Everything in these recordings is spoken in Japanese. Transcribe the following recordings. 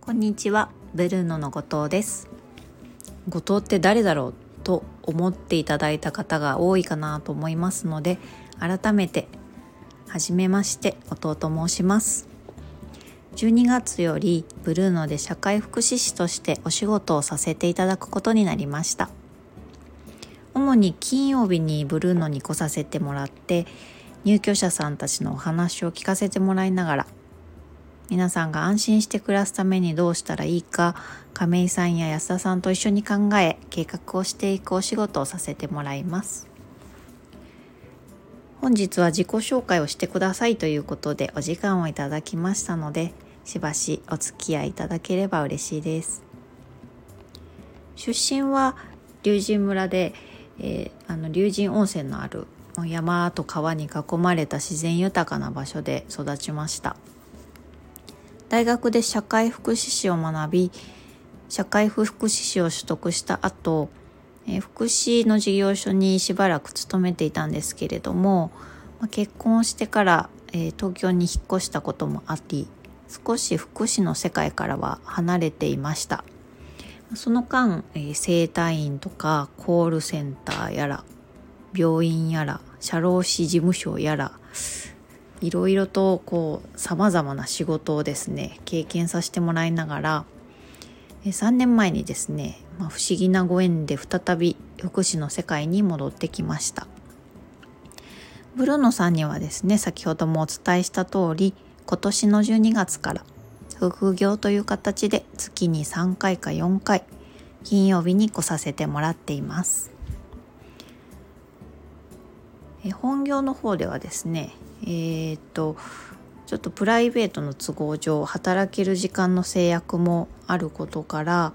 こんにちは。ブルーノの後藤です。後藤って誰だろうと思っていただいた方が多いかなと思いますので改めてはじめまして後藤と申します。12月よりブルーノで社会福祉士としてお仕事をさせていただくことになりました。主に金曜日にブルーノに来させてもらって入居者さんたちのお話を聞かせてもらいながら皆さんが安心して暮らすためにどうしたらいいか亀井さんや安田さんと一緒に考え計画をしていくお仕事をさせてもらいます。本日は自己紹介をしてくださいということでお時間をいただきましたのでしばしお付き合いいただければ嬉しいです。出身は龍神村で、えー、あの龍神温泉のある山と川に囲まれた自然豊かな場所で育ちました。大学で社会福祉士を学び社会福祉士を取得した後え福祉の事業所にしばらく勤めていたんですけれども、結婚してから、東京に引っ越したこともあり少し福祉の世界からは離れていました。その間、え、整体院とかコールセンターやら病院やら社労士事務所やらいろいろとこうさまざまな仕事をですね経験させてもらいながら3年前にですね、まあ、不思議なご縁で再び福祉の世界に戻ってきました。ブルーノさんにはですね先ほどもお伝えした通り今年の12月から副業という形で月に3回か4回金曜日に来させてもらっています。え本業の方ではですねえー、っとちょっとプライベートの都合上働ける時間の制約もあることから、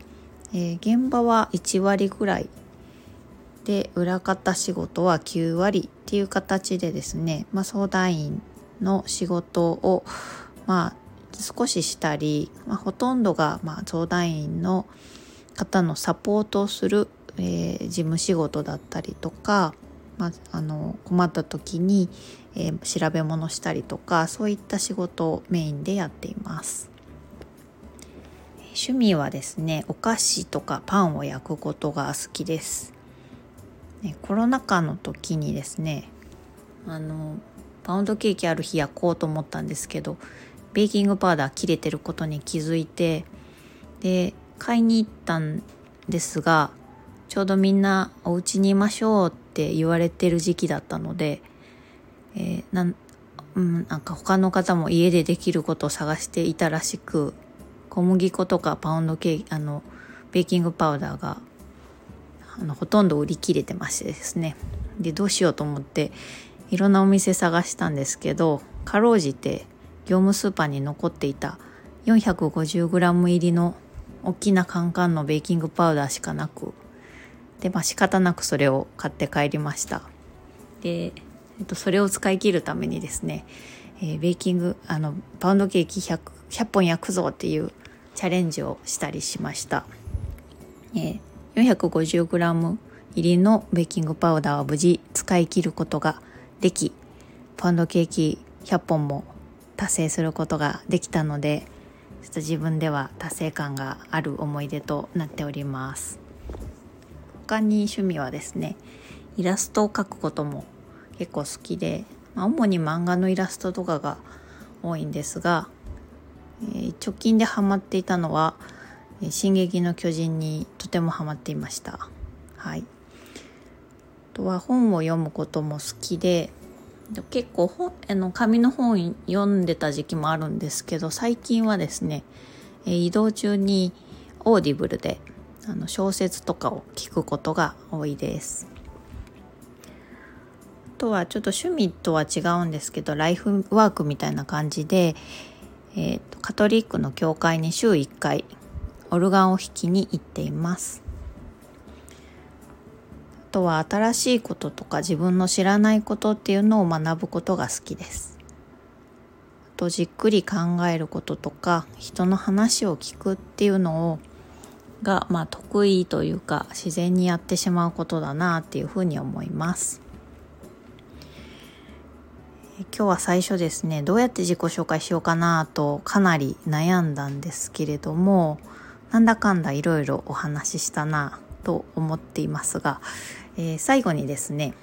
えー、現場は1割ぐらいで裏方仕事は9割っていう形でですね、まあ、相談員の仕事を、まあ、少ししたり、まあ、ほとんどが、まあ、相談員の方のサポートをする、えー、事務仕事だったりとか、まあ、あの困った時に、えー、調べ物したりとかそういった仕事をメインでやっています。趣味はですねお菓子とかパンを焼くことが好きです、ね、コロナ禍の時にですねあのパウンドケーキある日焼こうと思ったんですけどベーキングパウダー切れてることに気づいてで買いに行ったんですがちょうどみんなお家にいましょうってって言われてる時期だったのでえー、なん、うん、なんか他の方も家でできることを探していたらしく小麦粉とかパウンドケーキあのベーキングパウダーがあのほとんど売り切れてましてですね。でどうしようと思っていろんなお店探したんですけどかろうじて業務スーパーに残っていた 450g 入りの大きなカンカンのベーキングパウダーしかなくでまあ仕方なくそれを買って帰りました。でえっと、それを使い切るためにですね、えー、ベーキングあのパウンドケーキ 100, 100本焼くぞっていうチャレンジをしたりしました、えー、450g 入りのベーキングパウダーを無事使い切ることができパウンドケーキ100本も達成することができたのでちょっと自分では達成感がある思い出となっております。他に趣味はですねイラストを描くことも結構好きで、まあ、主に漫画のイラストとかが多いんですが、えー、直近でハマっていたのは「進撃の巨人」にとてもハマっていました。はい、あとは本を読むことも好きで結構本あの紙の本読んでた時期もあるんですけど最近はですね移動中に Audible であの小説とかを聞くことが多いです。あとはちょっと趣味とは違うんですけどライフワークみたいな感じで、えーと、カトリックの教会に週1回オルガンを弾きに行っています。あとは新しいこととか自分の知らないことっていうのを学ぶことが好きです。あとじっくり考えることとか人の話を聞くっていうのをが、まあ、得意というか自然にやってしまうことだなっていうふうに思います。今日は最初ですねどうやって自己紹介しようかなとかなり悩んだんですけれどもなんだかんだいろいろお話ししたなと思っていますが、えー、最後にですね、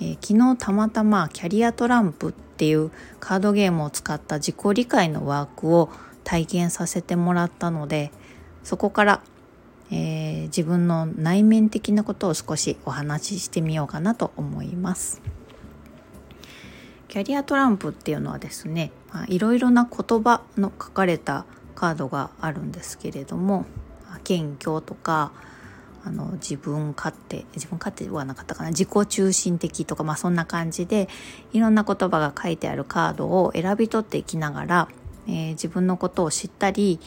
えー、昨日たまたまキャリアトランプっていうカードゲームを使った自己理解のワークを体験させてもらったのでそこから、えー、自分の内面的なことを少しお話ししてみようかなと思います。キャリアトランプっていうのはですねいろいろな言葉の書かれたカードがあるんですけれども謙虚とかあの自分勝手自分勝手はなかったかな自己中心的とか、まあ、そんな感じでいろんな言葉が書いてあるカードを選び取っていきながら、えー、自分のことを知ったり、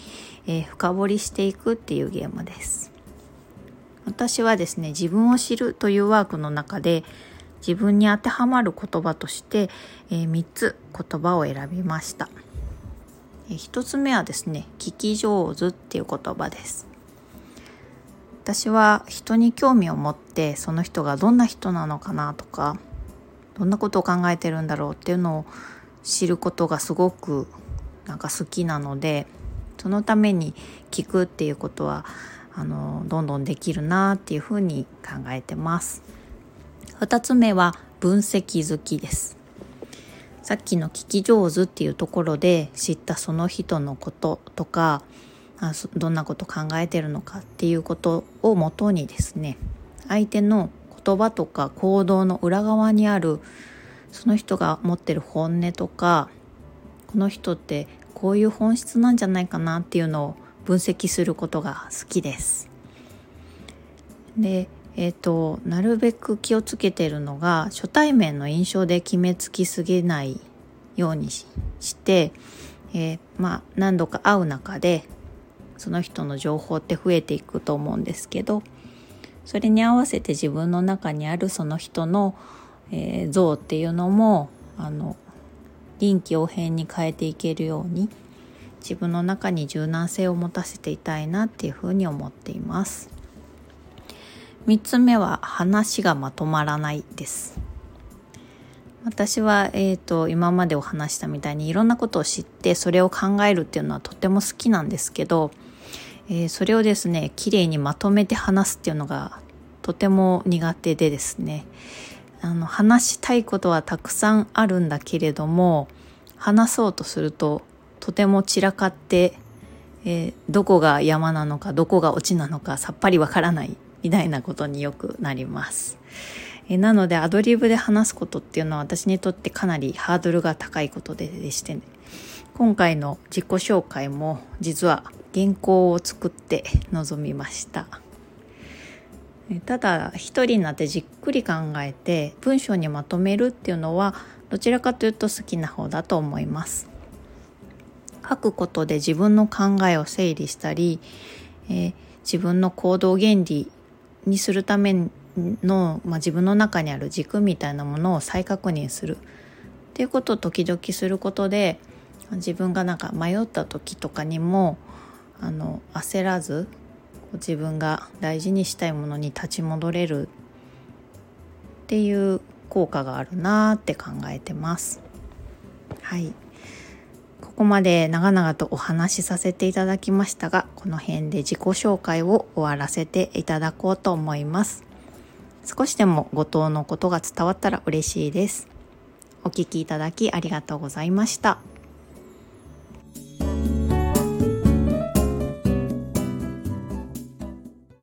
えー、深掘りしていくっていうゲームです。私はですね自分を知るというワークの中で自分に当てはまる言葉として、えー、3つ言葉を選びました、えー、1つ目はですね聞き上手っていう言葉です私は人に興味を持ってその人がどんな人なのかなとかどんなことを考えてるんだろうっていうのを知ることがすごくなんか好きなのでそのために聞くっていうことはあのどんどんできるなっていうふうに考えてます。2つ目は分析好きですさっきの聞き上手っていうところで知ったその人のこととかどんなこと考えてるのかっていうことをもとにですね相手の言葉とか行動の裏側にあるその人が持ってる本音とかこの人ってこういう本質なんじゃないかなっていうのを分析することが好きです。でえーと、なるべく気をつけてるのが初対面の印象で決めつきすぎないようにして、えー、まあ、何度か会う中でその人の情報って増えていくと思うんですけどそれに合わせて自分の中にあるその人の、えー、像っていうのもあの臨機応変に変えていけるように自分の中に柔軟性を持たせていたいなっていうふうに思っています。3つ目は話がまとまらないです私は、えーと、今までお話したみたいにいろんなことを知ってそれを考えるっていうのはとても好きなんですけど、えー、それをですね綺麗にまとめて話すっていうのがとても苦手でですねあの話したいことはたくさんあるんだけれども話そうとするととても散らかって、えー、どこが山なのかどこがオチなのかさっぱりわからないみたいなことによくなります。えなのでアドリブで話すことっていうのは私にとってかなりハードルが高いことででして、ね、今回の自己紹介も実は原稿を作って臨みましたただ一人になってじっくり考えて文章にまとめるっていうのはどちらかというと好きな方だと思います。書くことで自分の考えを整理したり、えー、自分の行動原理にするための、まあ、自分の中にある軸みたいなものを再確認する。っていうことを時々することで自分がなんか迷った時とかにもあの焦らず自分が大事にしたいものに立ち戻れるっていう効果があるなって考えてます。はいここまで長々とお話しさせていただきましたが、この辺で自己紹介を終わらせていただこうと思います。少しでも後藤のことが伝わったら嬉しいです。お聴きいただきありがとうございました。